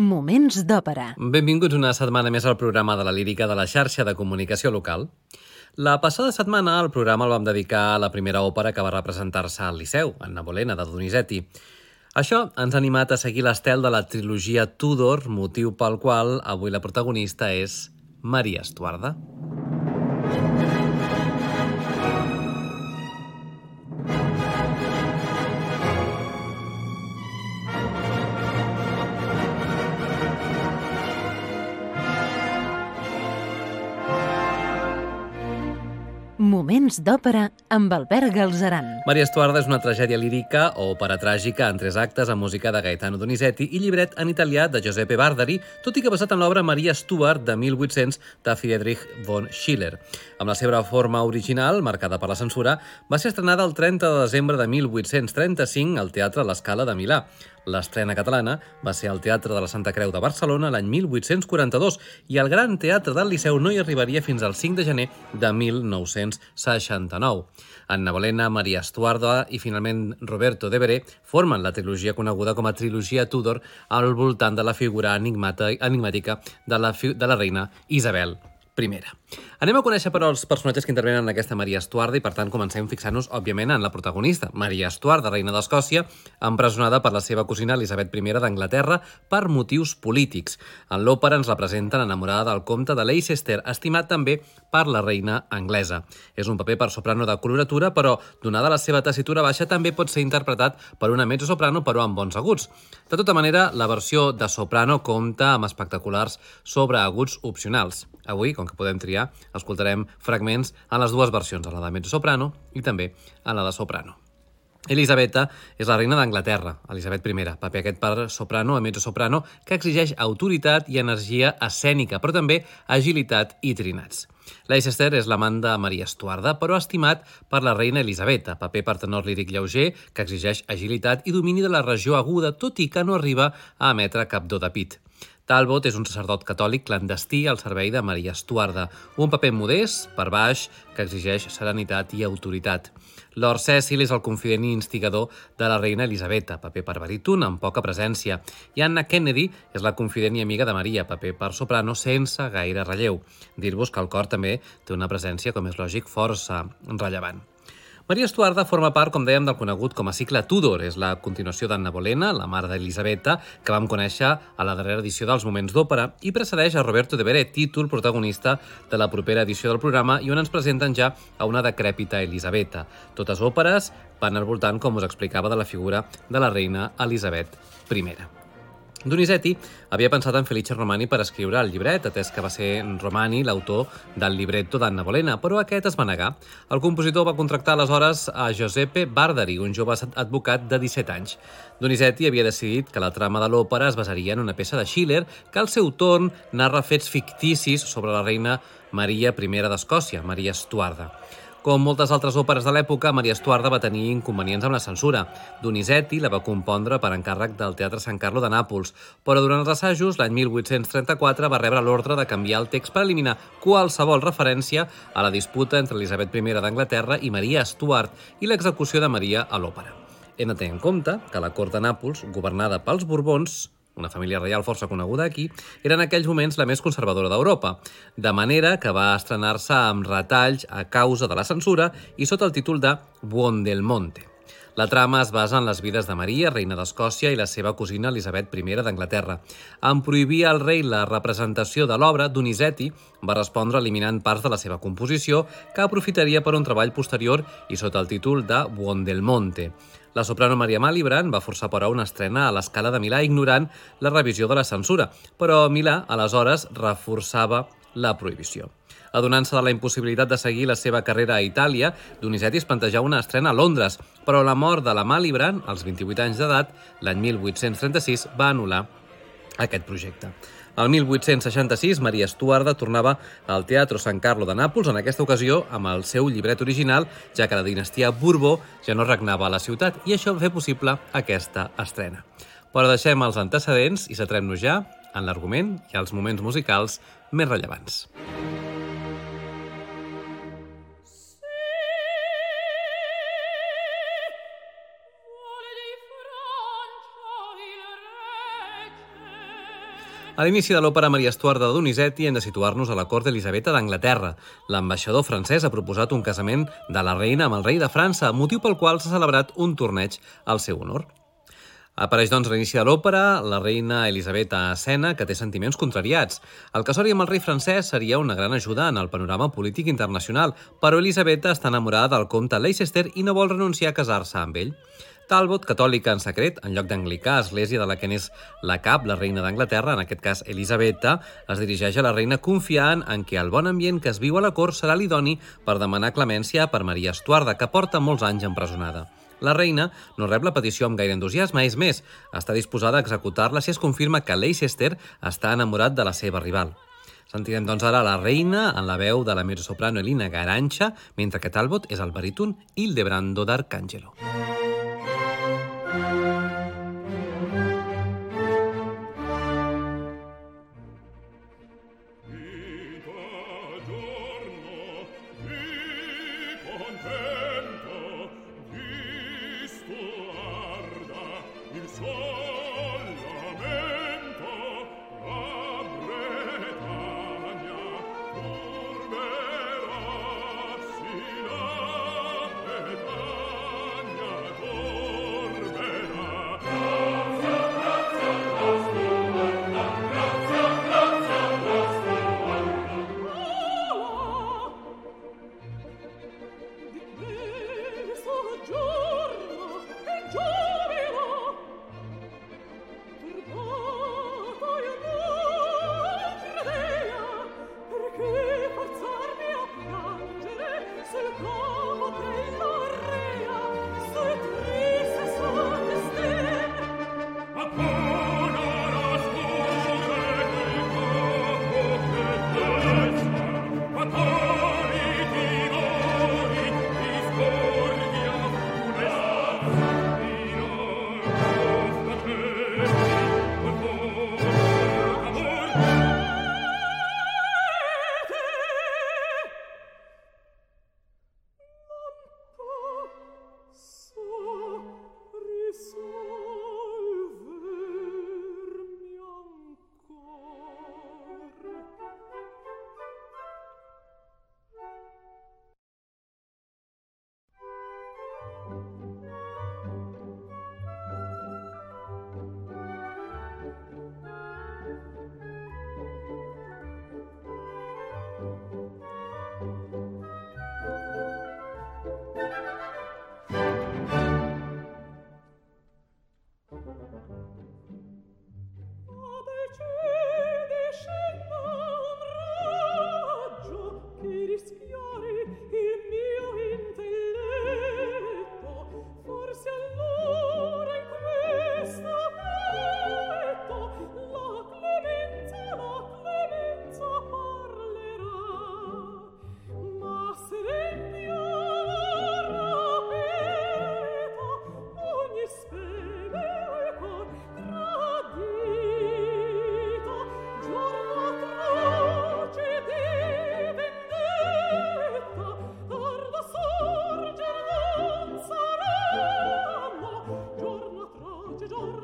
Moments d'òpera. Benvinguts una setmana més al programa de la lírica de la xarxa de comunicació local. La passada setmana el programa el vam dedicar a la primera òpera que va representar-se al Liceu, Anna Bolena, de Donizetti. Això ens ha animat a seguir l'estel de la trilogia Tudor, motiu pel qual avui la protagonista és Maria Estuarda. Moments d'òpera amb Albert Galzeran. Maria Estuarda és una tragèdia lírica o òpera tràgica en tres actes amb música de Gaetano Donizetti i llibret en italià de Giuseppe Bardari, tot i que basat en l'obra Maria Stuart de 1800 de Friedrich von Schiller. Amb la seva forma original, marcada per la censura, va ser estrenada el 30 de desembre de 1835 al Teatre L'Escala de Milà. L'estrena catalana va ser al Teatre de la Santa Creu de Barcelona l'any 1842 i el Gran Teatre del Liceu no hi arribaria fins al 5 de gener de 1969. Anna Bolena, Maria Estuarda i finalment Roberto de Beré formen la trilogia coneguda com a trilogia Tudor al voltant de la figura enigmàtica de la, de la reina Isabel primera. Anem a conèixer, però, els personatges que intervenen en aquesta Maria Estuarda i, per tant, comencem fixant-nos, òbviament, en la protagonista, Maria Estuarda, reina d'Escòcia, empresonada per la seva cosina Elisabet I d'Anglaterra per motius polítics. En l'òpera ens la presenten enamorada del comte de Leicester, estimat també per la reina anglesa. És un paper per soprano de coloratura, però, donada la seva tessitura baixa, també pot ser interpretat per una mezzo-soprano, però amb bons aguts. De tota manera, la versió de soprano compta amb espectaculars sobreaguts opcionals. Avui, com que podem triar, escoltarem fragments en les dues versions, en la de mezzo-soprano i també en la de soprano. Elisabeta és la reina d'Anglaterra, Elisabet I, paper aquest per soprano a mezzo-soprano que exigeix autoritat i energia escènica, però també agilitat i trinats. Leicester és l'amant de Maria Estuarda, però estimat per la reina Elisabeta, paper per tenor líric lleuger que exigeix agilitat i domini de la regió aguda, tot i que no arriba a emetre cap do de pit. Talbot és un sacerdot catòlic clandestí al servei de Maria Estuarda, un paper modest, per baix, que exigeix serenitat i autoritat. Lord Cecil és el confident i instigador de la reina Elisabeta, paper per baríton, amb poca presència, i Anna Kennedy és la confident i amiga de Maria, paper per soprano, sense gaire relleu. Dir-vos que el cor també té una presència, com és lògic, força rellevant. Maria Estuarda forma part, com dèiem, del conegut com a cicle Tudor. És la continuació d'Anna Bolena, la mare d'Elisabeta, que vam conèixer a la darrera edició dels Moments d'Òpera, i precedeix a Roberto de Beret, títol protagonista de la propera edició del programa i on ens presenten ja a una decrèpita Elisabeta. Totes òperes van al voltant, com us explicava, de la figura de la reina Elisabet I. Donizetti havia pensat en Felice Romani per escriure el llibret, atès que va ser Romani l'autor del libretto d'Anna Bolena, però aquest es va negar. El compositor va contractar aleshores a Giuseppe Bardari, un jove advocat de 17 anys. Donizetti havia decidit que la trama de l'òpera es basaria en una peça de Schiller que al seu torn narra fets ficticis sobre la reina Maria I d'Escòcia, Maria Estuarda. Com moltes altres òperes de l'època, Maria Estuarda va tenir inconvenients amb la censura. Donizetti la va compondre per encàrrec del Teatre Sant Carlo de Nàpols, però durant els assajos, l'any 1834, va rebre l'ordre de canviar el text per eliminar qualsevol referència a la disputa entre Elisabet I d'Anglaterra i Maria Estuart i l'execució de Maria a l'òpera. Hem de tenir en compte que la cort de Nàpols, governada pels Borbons, una família reial força coneguda aquí, era en aquells moments la més conservadora d'Europa, de manera que va estrenar-se amb retalls a causa de la censura i sota el títol de Buondelmonte. La trama es basa en les vides de Maria, reina d'Escòcia, i la seva cosina Elisabet I d'Anglaterra. En prohibir al rei la representació de l'obra, Donizetti va respondre eliminant parts de la seva composició que aprofitaria per un treball posterior i sota el títol de Buondelmonte. La soprano Maria Malibran va forçar però una estrena a l'escala de Milà ignorant la revisió de la censura, però Milà aleshores reforçava la prohibició. Adonant-se de la impossibilitat de seguir la seva carrera a Itàlia, Donizetti es plantejava una estrena a Londres, però la mort de la Malibran, als 28 anys d'edat, l'any 1836, va anul·lar aquest projecte. El 1866, Maria Estuarda tornava al Teatro San Carlo de Nàpols, en aquesta ocasió amb el seu llibret original, ja que la dinastia Borbó ja no regnava a la ciutat, i això va fer possible aquesta estrena. Però deixem els antecedents i centrem-nos ja en l'argument i els moments musicals més rellevants. A l'inici de l'òpera Maria Estuart de Donizetti hem de situar-nos a la cort d'Elisabeta d'Anglaterra. L'ambaixador francès ha proposat un casament de la reina amb el rei de França, motiu pel qual s'ha celebrat un torneig al seu honor. Apareix, doncs, l'inici de l'òpera la reina Elisabeta a que té sentiments contrariats. El casori amb el rei francès seria una gran ajuda en el panorama polític internacional, però Elisabeta està enamorada del comte Leicester i no vol renunciar a casar-se amb ell. Talbot, catòlica en secret, en lloc d'anglicà, església de la que n'és la cap, la reina d'Anglaterra, en aquest cas Elisabeta, es dirigeix a la reina confiant en que el bon ambient que es viu a la cort serà l'idoni per demanar clemència per Maria Estuarda, que porta molts anys empresonada. La reina no rep la petició amb gaire entusiasme, és més, està disposada a executar-la si es confirma que Leicester està enamorat de la seva rival. Sentirem doncs ara la reina en la veu de la mezzosoprano Elina Garancha, mentre que Talbot és el baríton Hildebrando d'Arcangelo. Música Oh.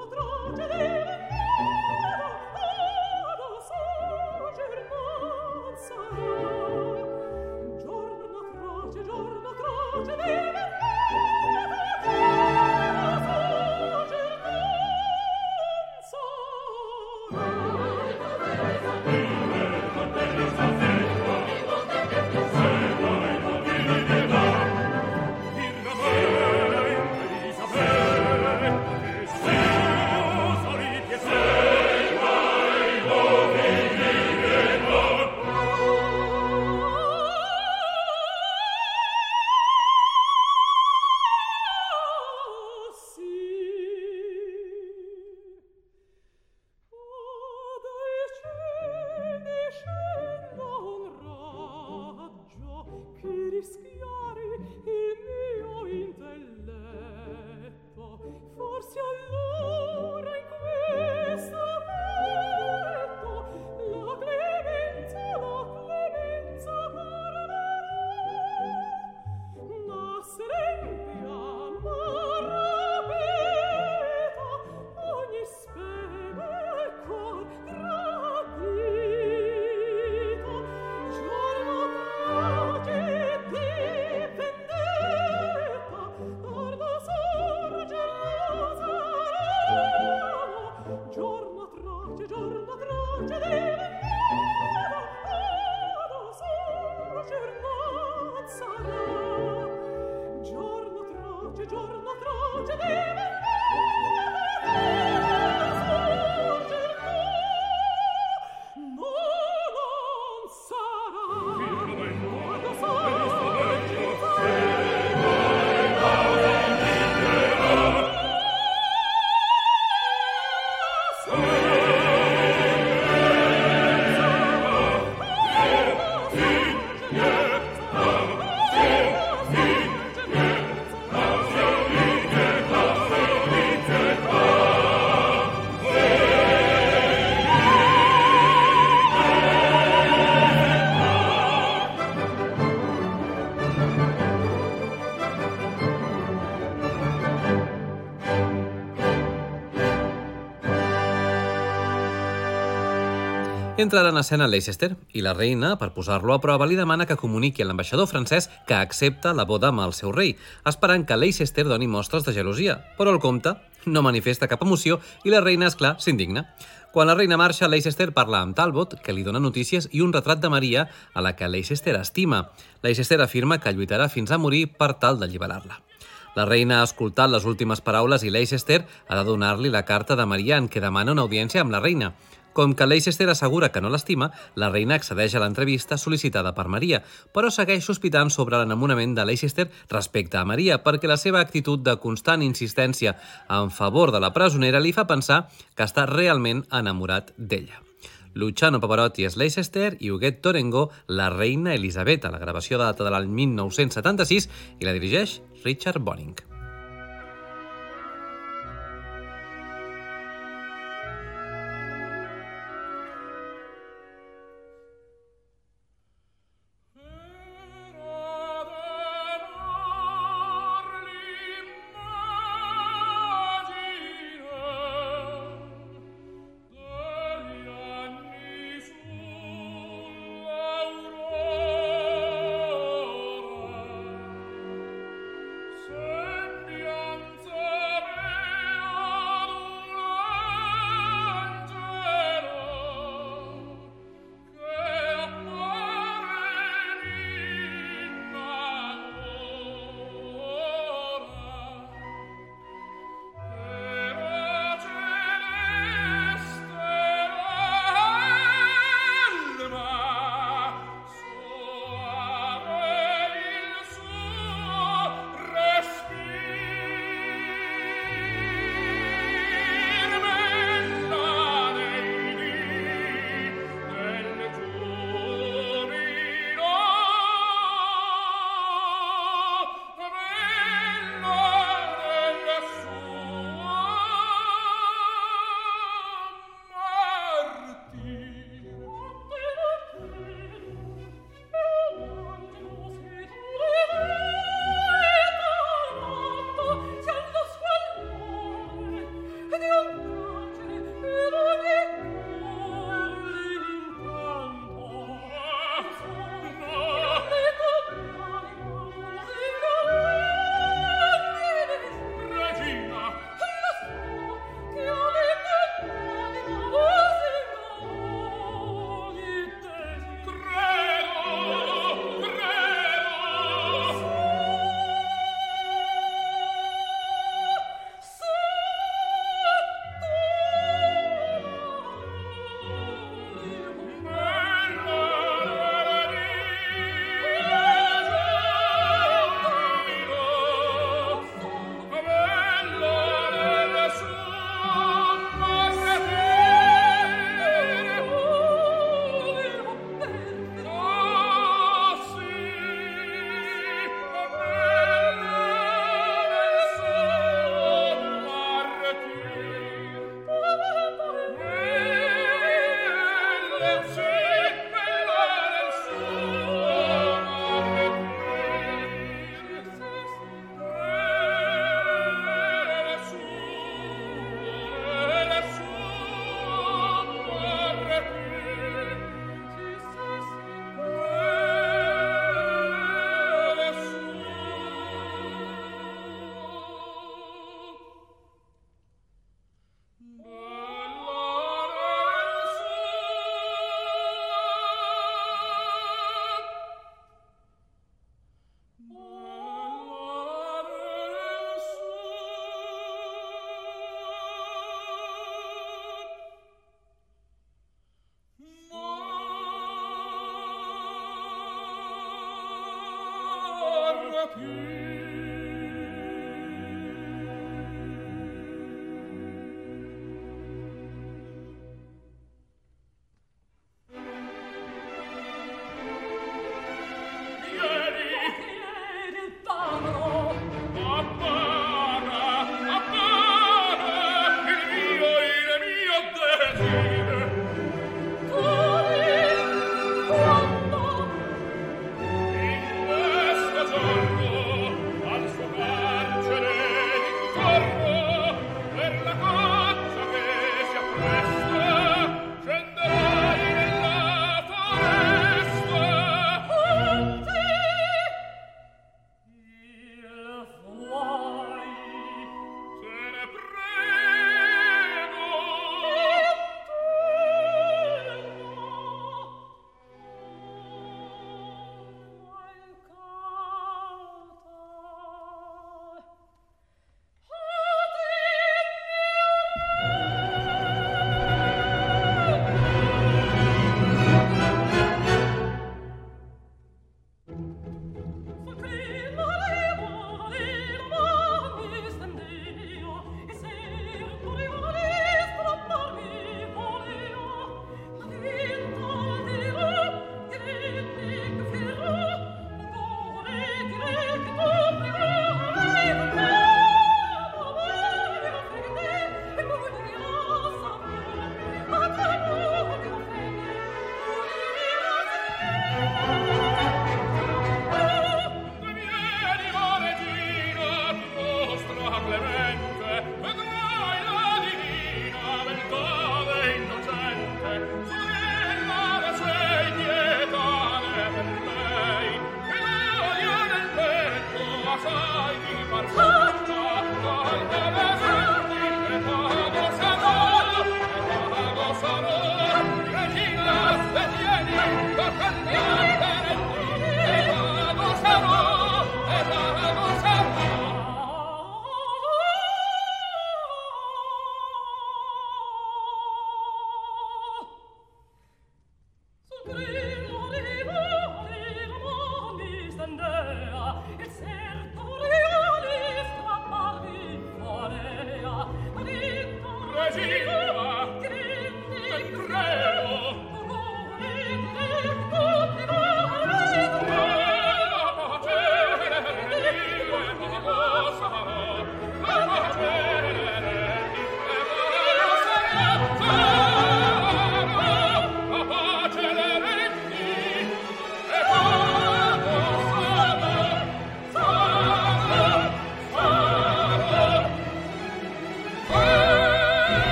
patrón. Entra en escena Leicester i la reina, per posar-lo a prova, li demana que comuniqui a l'ambaixador francès que accepta la boda amb el seu rei, esperant que Leicester doni mostres de gelosia. Però el comte no manifesta cap emoció i la reina, és clar, s'indigna. Quan la reina marxa, Leicester parla amb Talbot, que li dona notícies i un retrat de Maria a la que Leicester estima. Leicester afirma que lluitarà fins a morir per tal d'alliberar-la. La reina ha escoltat les últimes paraules i Leicester ha de donar-li la carta de Maria en què demana una audiència amb la reina. Com que Leicester assegura que no l'estima, la reina accedeix a l'entrevista sol·licitada per Maria, però segueix sospitant sobre l'enamorament de Leicester respecte a Maria, perquè la seva actitud de constant insistència en favor de la presonera li fa pensar que està realment enamorat d'ella. Luciano Pavarotti és Leicester i Huguet Torengo la reina Elisabetta. La gravació data de l'any 1976 i la dirigeix Richard Bonning. and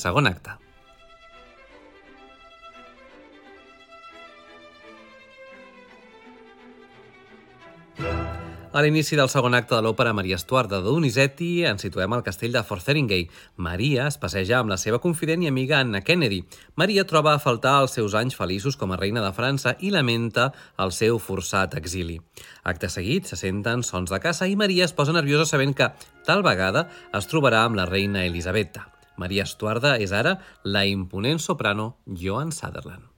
Segon acte. A l'inici del segon acte de l'òpera Maria Estuarda de Donizetti ens situem al castell de Fotheringay. Maria es passeja amb la seva confident i amiga Anna Kennedy. Maria troba a faltar els seus anys feliços com a reina de França i lamenta el seu forçat exili. Acte seguit, se senten sons de caça i Maria es posa nerviosa sabent que, tal vegada, es trobarà amb la reina Elisabetta. Maria Estuarda és ara la imponent soprano Joan Sutherland.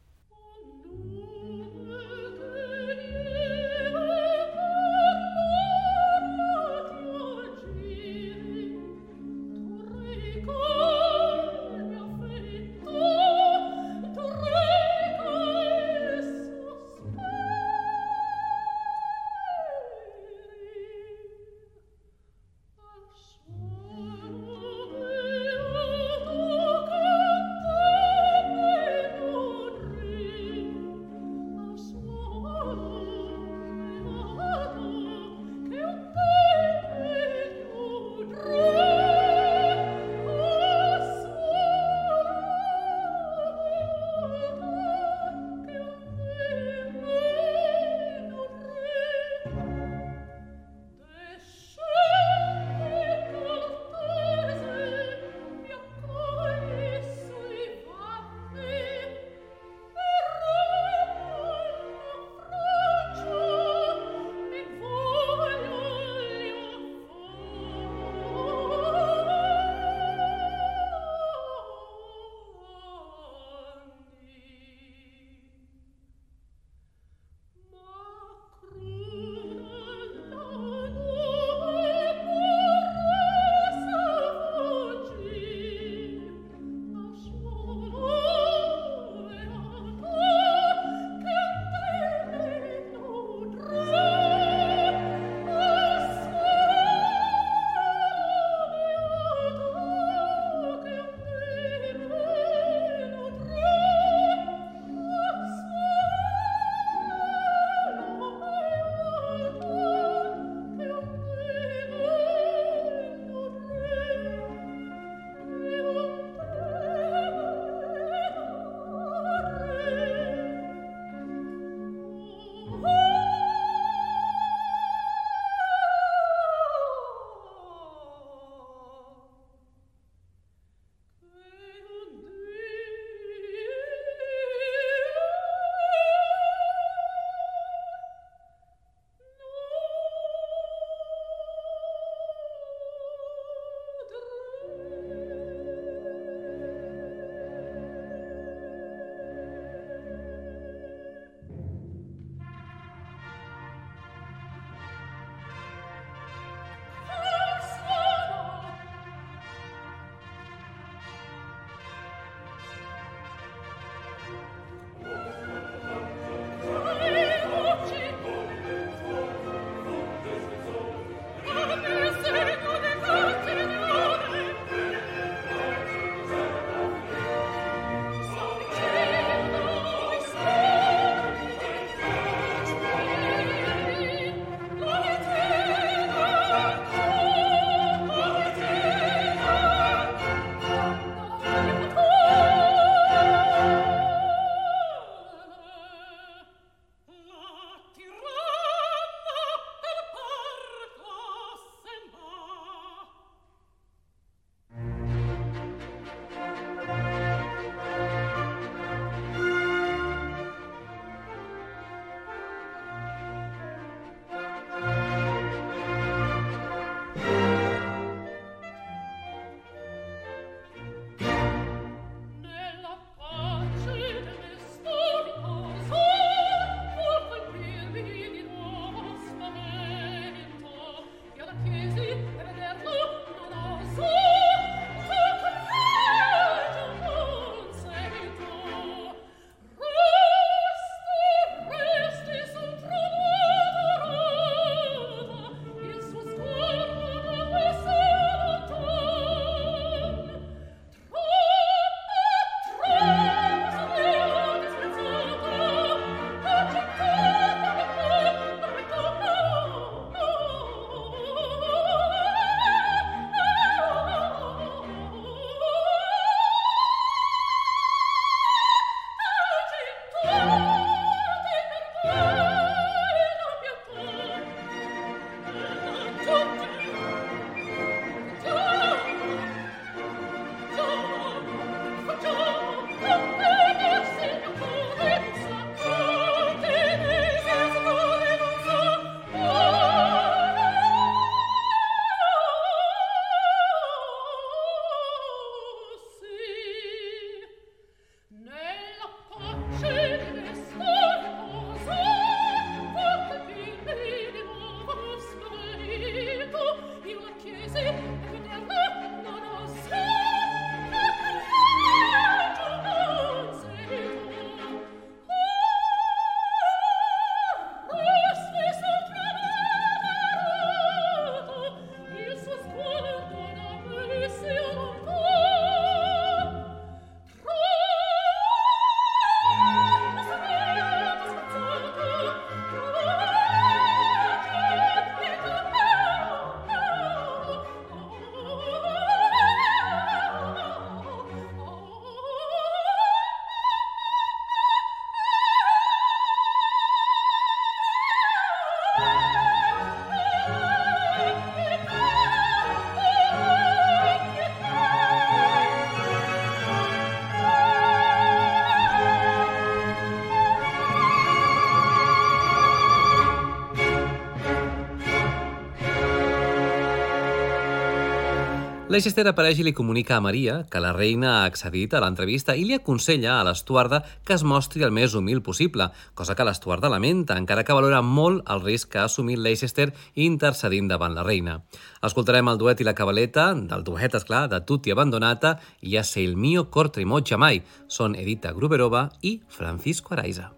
Leicester apareix i li comunica a Maria que la reina ha accedit a l'entrevista i li aconsella a l'estuarda que es mostri el més humil possible, cosa que l'estuarda lamenta, encara que valora molt el risc que ha assumit Leicester intercedint davant la reina. Escoltarem el duet i la cabaleta, del duet, esclar, de Tutti Abandonata i a Se il mio cor tremoggia mai. Són Edita Gruberova i Francisco Araiza.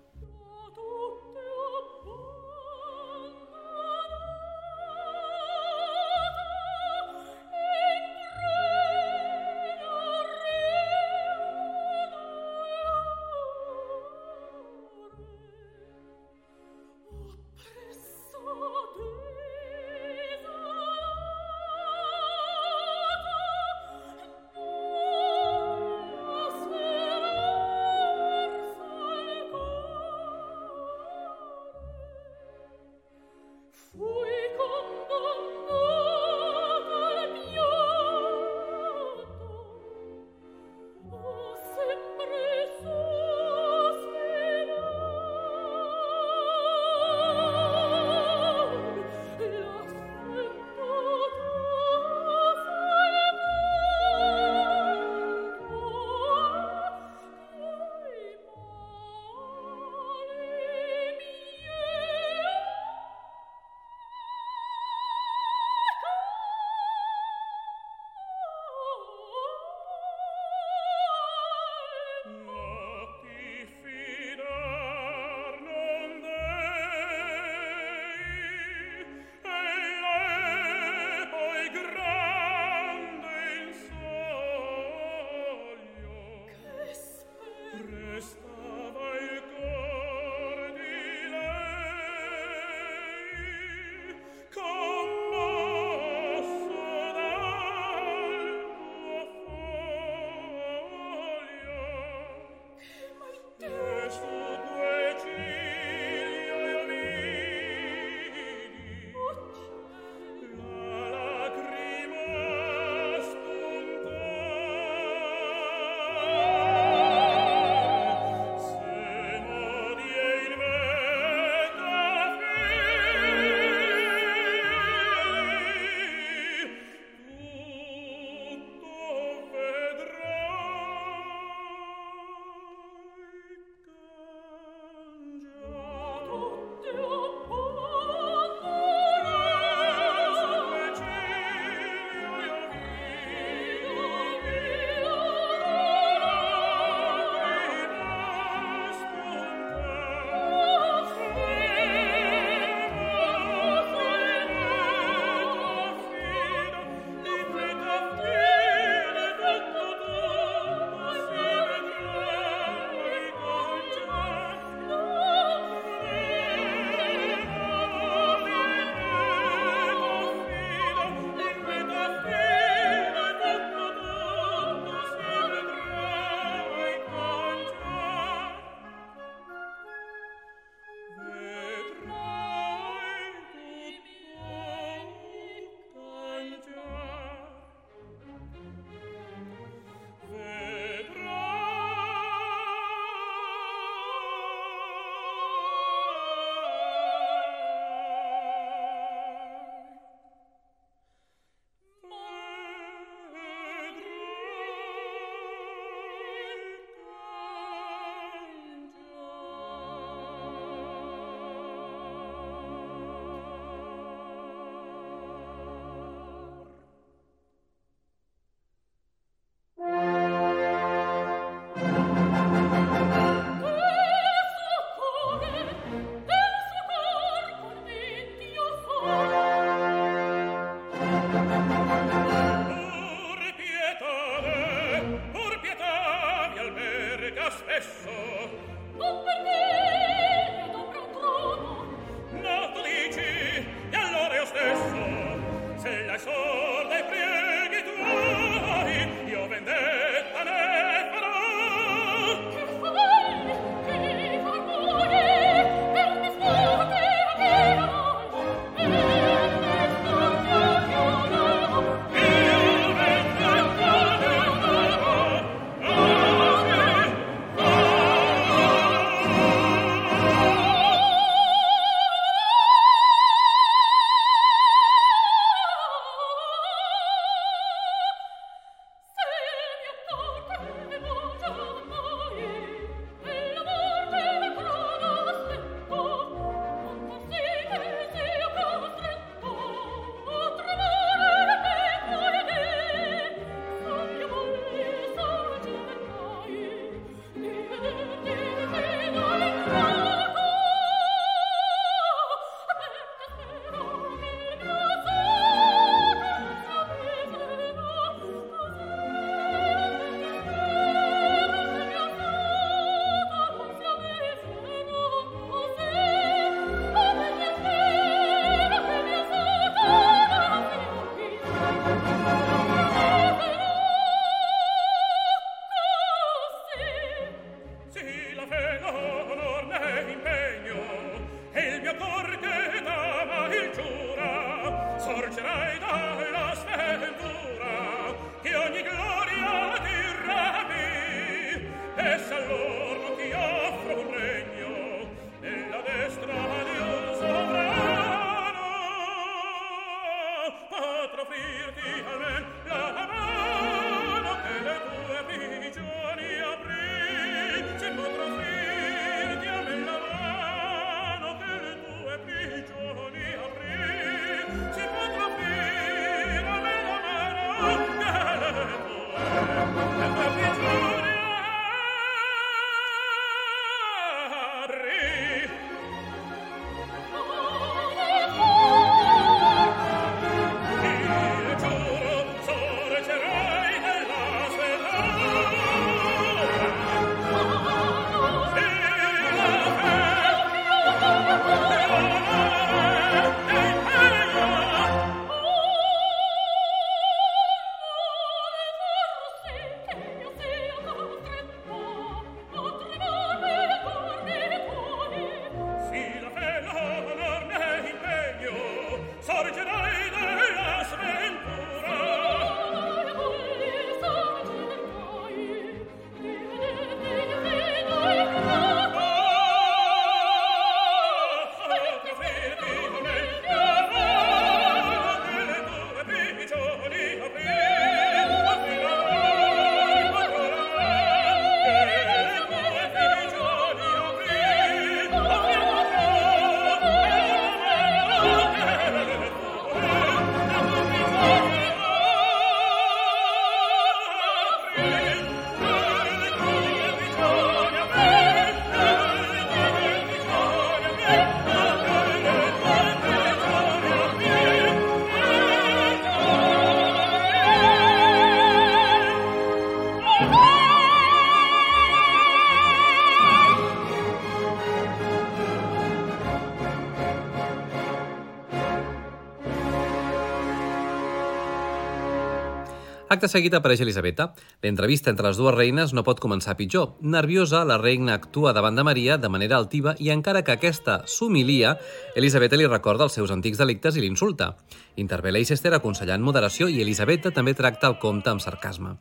Acte seguit apareix Elisabeta. L'entrevista entre les dues reines no pot començar pitjor. Nerviosa, la reina actua davant de Maria de manera altiva i encara que aquesta s'humilia, Elisabeta li recorda els seus antics delictes i l'insulta. Intervé Leicester aconsellant moderació i Elisabeta també tracta el comte amb sarcasme.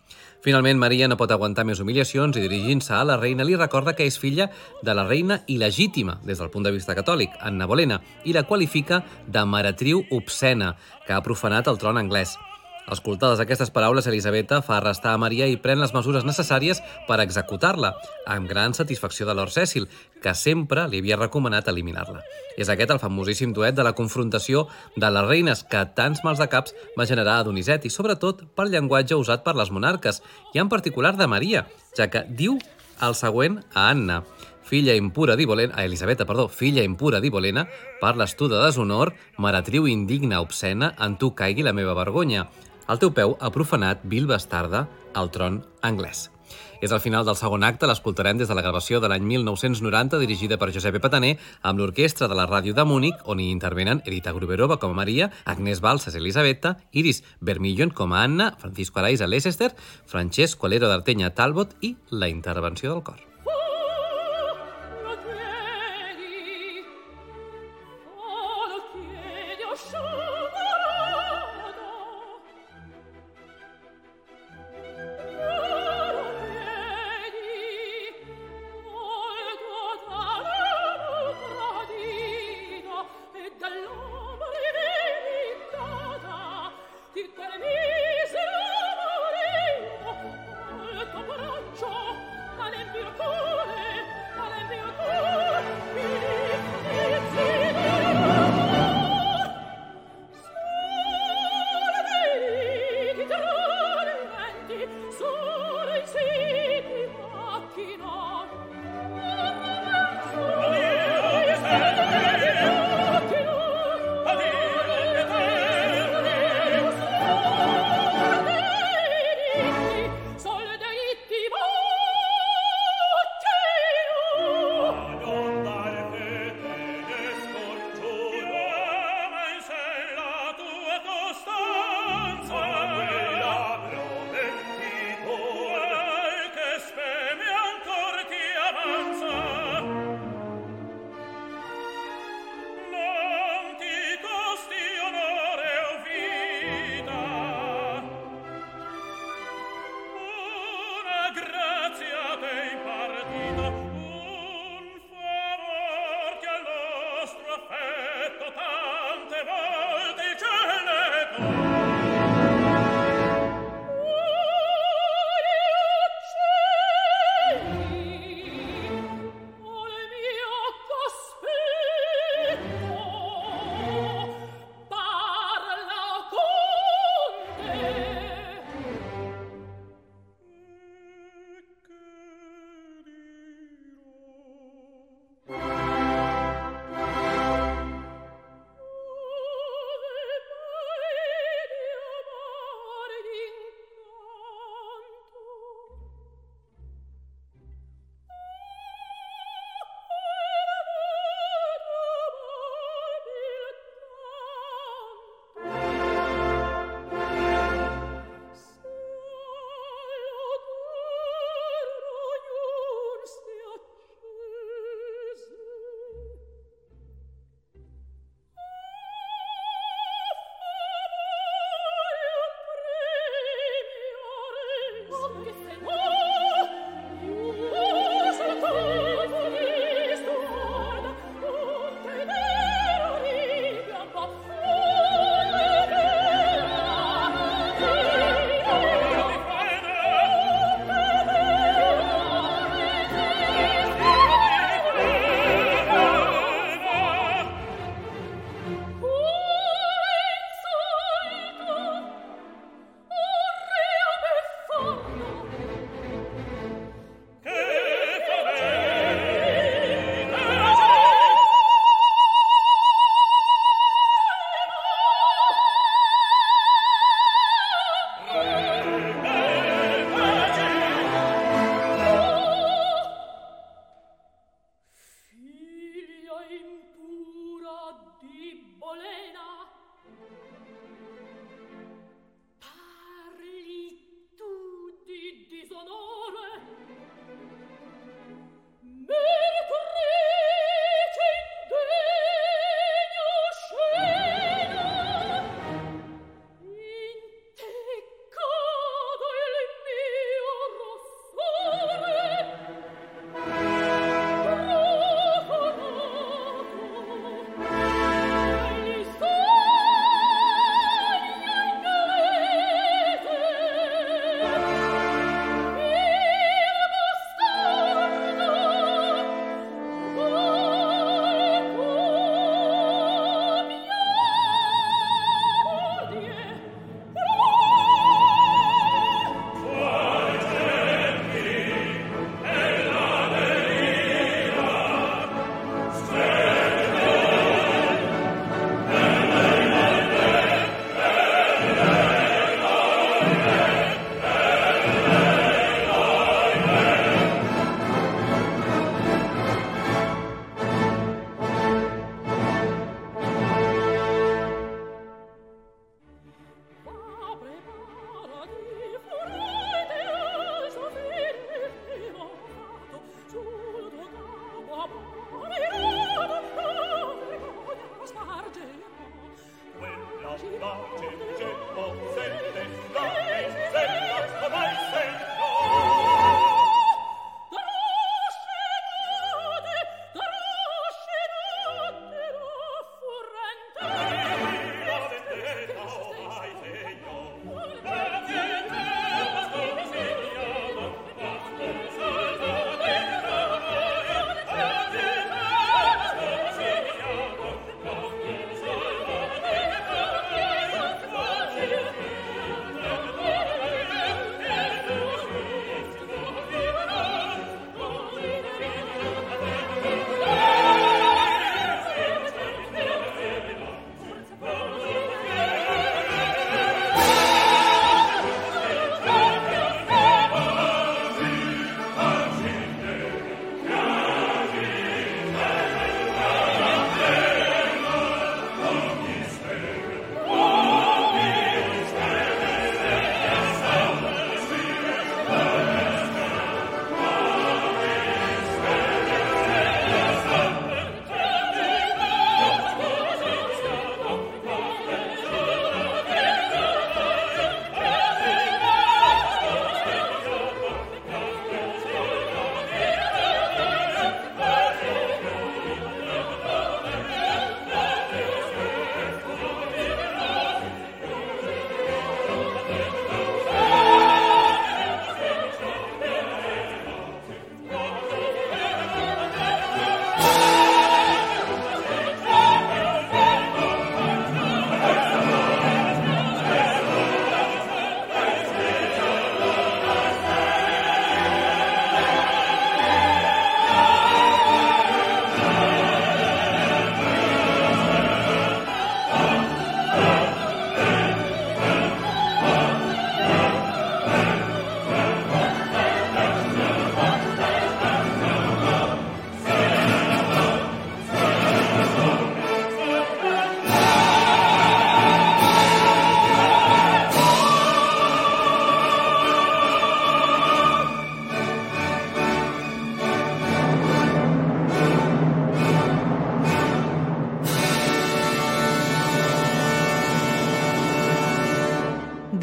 Finalment, Maria no pot aguantar més humiliacions i dirigint-se a la reina li recorda que és filla de la reina il·legítima des del punt de vista catòlic, Anna Bolena, i la qualifica de maratriu obscena, que ha profanat el tron anglès. Escoltades aquestes paraules, Elisabeta fa arrestar a Maria i pren les mesures necessàries per executar-la, amb gran satisfacció de Lord Cecil, que sempre li havia recomanat eliminar-la. És aquest el famosíssim duet de la confrontació de les reines que tants mals de caps va generar a Doniset i sobretot pel llenguatge usat per les monarques, i en particular de Maria, ja que diu el següent a Anna filla impura d'Ibolena, a Elisabeta, perdó, filla impura d'Ibolena, parles tu de deshonor, maratriu indigna obscena, en tu caigui la meva vergonya. El teu peu ha profanat, vil bastarda, el tron anglès. És al final del segon acte, l'escoltarem des de la gravació de l'any 1990, dirigida per Giuseppe Pataner, amb l'orquestra de la ràdio de Múnich, on hi intervenen Edita Gruberova com a Maria, Agnès Balsas Elisabetta, Iris Vermillon com a Anna, Francisco Araiza Leicester, Francesco Alero d'Artenya Talbot i la intervenció del cor. me.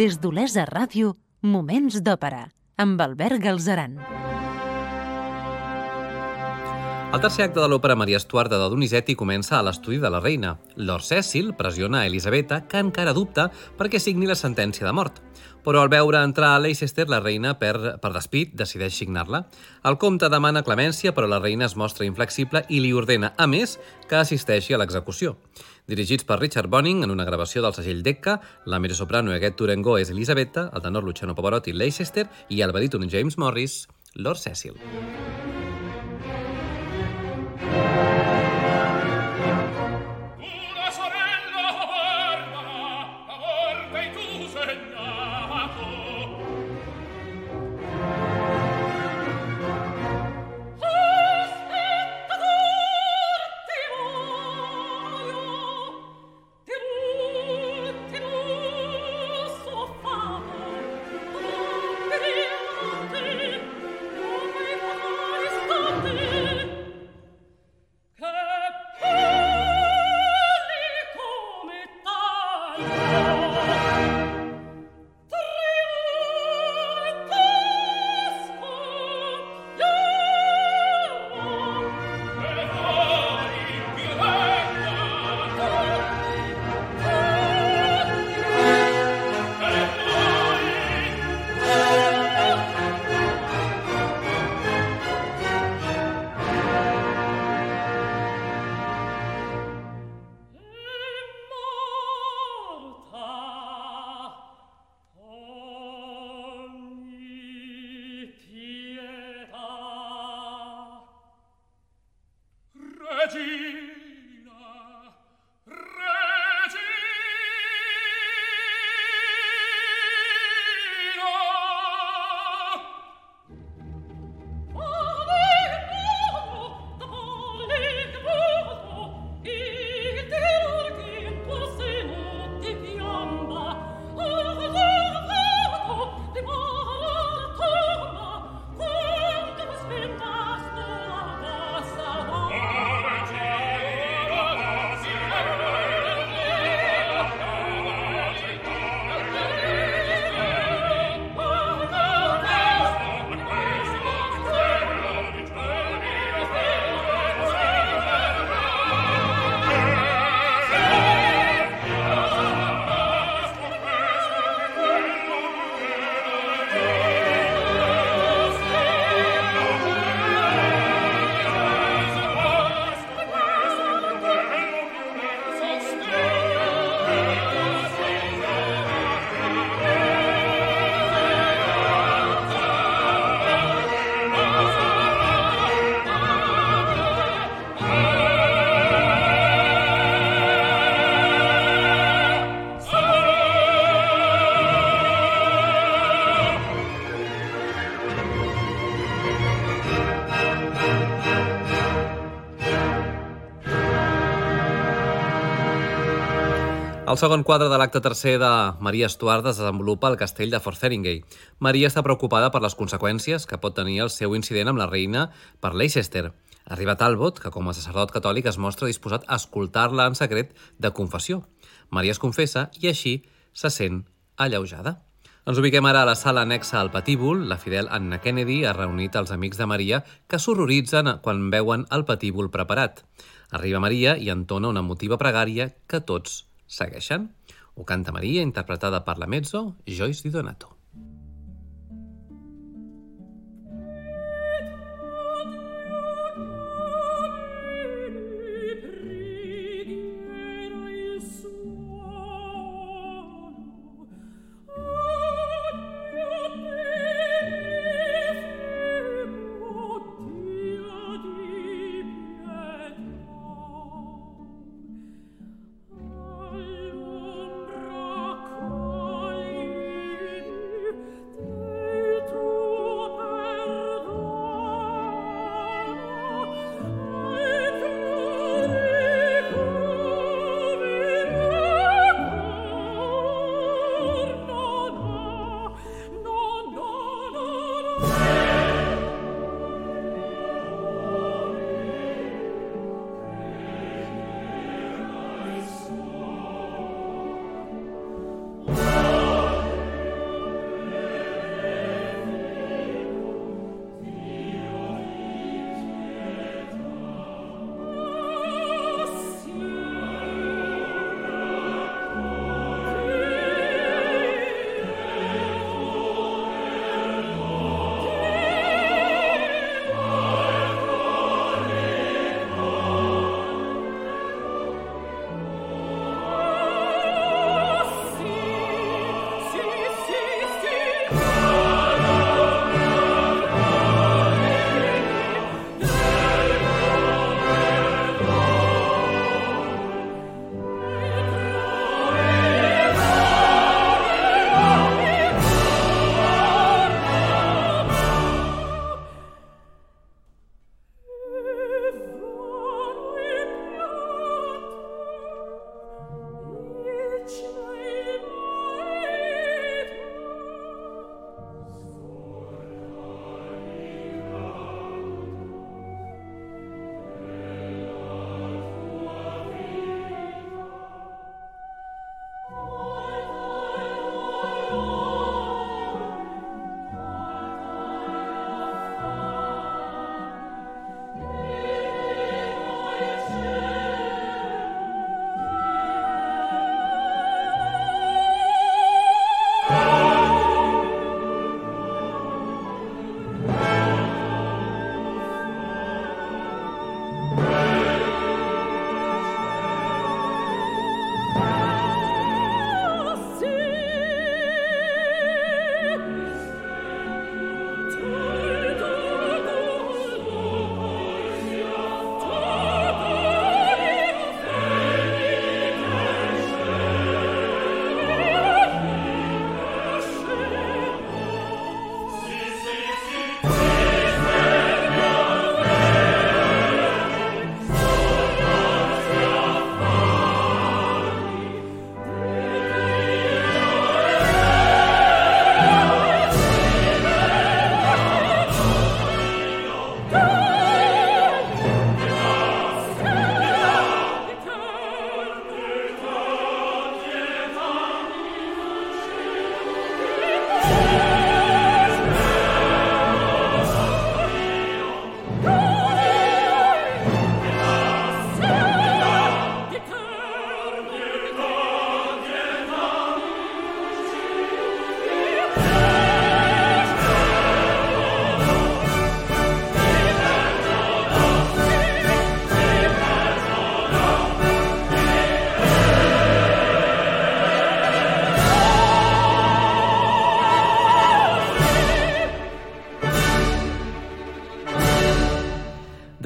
Des d'Olesa Ràdio, Moments d'Òpera, amb Albert Galzeran. El tercer acte de l'òpera Maria Estuarda de Donizetti comença a l'estudi de la reina. Lord Cecil pressiona a Elisabetta, que encara dubta perquè signi la sentència de mort. Però al veure entrar a Leicester, la reina, per, per despit, decideix signar-la. El comte demana clemència, però la reina es mostra inflexible i li ordena, a més, que assisteixi a l'execució. Dirigits per Richard Bonning en una gravació del segell Decca, la mezzosoprano Eget Turengo és Elisabetta, el tenor Luciano Pavarotti Leicester i el baríton James Morris, Lord Cecil. El segon quadre de l'acte tercer de Maria Estuarda es desenvolupa al castell de Fortheringay. Maria està preocupada per les conseqüències que pot tenir el seu incident amb la reina per Leicester. Arriba Talbot, que com a sacerdot catòlic es mostra disposat a escoltar-la en secret de confessió. Maria es confessa i així se sent alleujada. Ens ubiquem ara a la sala anexa al patíbul. La fidel Anna Kennedy ha reunit els amics de Maria que s'horroritzen quan veuen el patíbul preparat. Arriba Maria i entona una motiva pregària que tots segueixen. Canta Maria, interpretada per la mezzo Joyce Di Donato.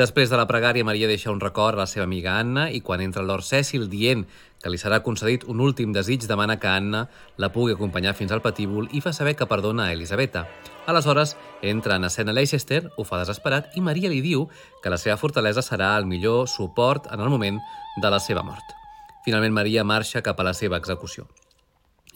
Després de la pregària, Maria deixa un record a la seva amiga Anna i quan entra Lord Cecil dient que li serà concedit un últim desig, demana que Anna la pugui acompanyar fins al patíbul i fa saber que perdona a Elisabeta. Aleshores, entra en escena Leicester, ho fa desesperat, i Maria li diu que la seva fortalesa serà el millor suport en el moment de la seva mort. Finalment, Maria marxa cap a la seva execució.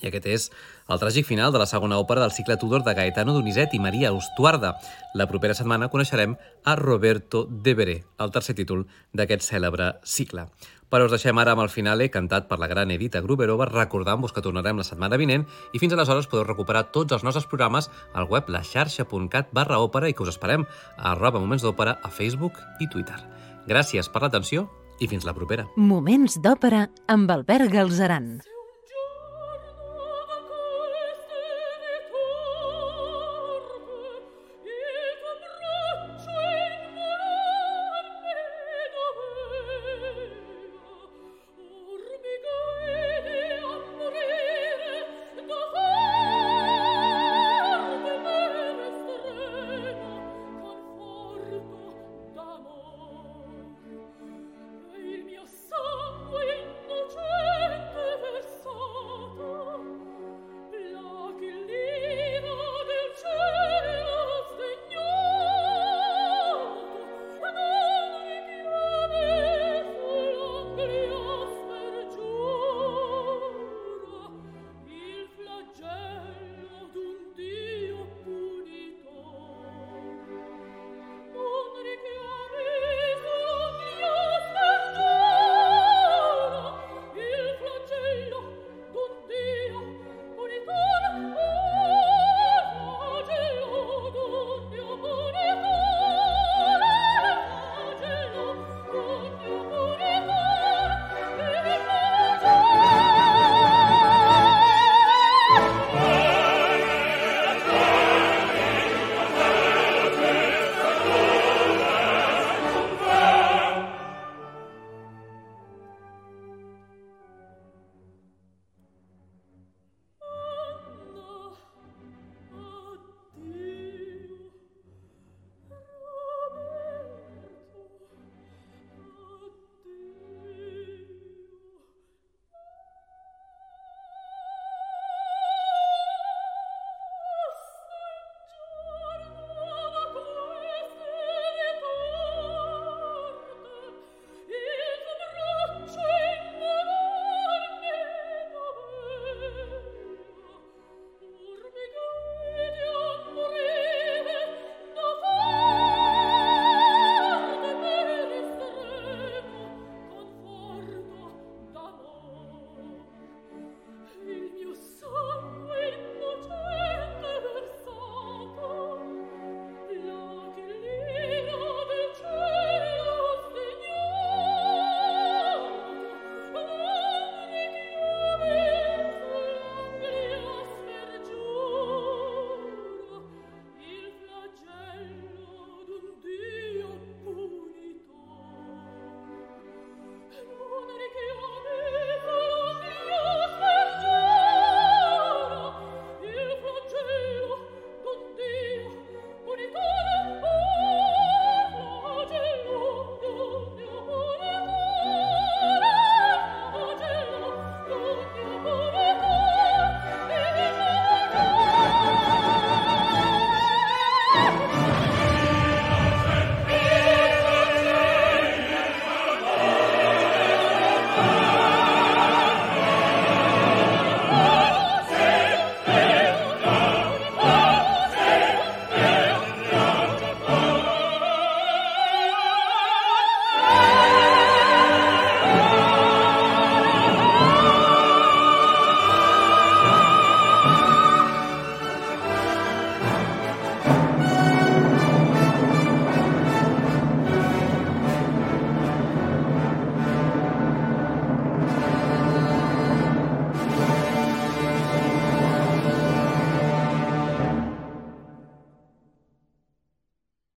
I aquest és el tràgic final de la segona òpera del cicle Tudor de Gaetano Donizetti i Maria Ustuarda. La propera setmana coneixerem a Roberto de Veré, el tercer títol d'aquest cèlebre cicle. Però us deixem ara amb el finale cantat per la gran Edita Gruberova, recordant-vos que tornarem la setmana vinent i fins aleshores podeu recuperar tots els nostres programes al web laxarxa.cat barra òpera i que us esperem a arroba Moments d'Òpera a Facebook i Twitter. Gràcies per l'atenció i fins la propera. Moments d'òpera amb Albert Galzeran.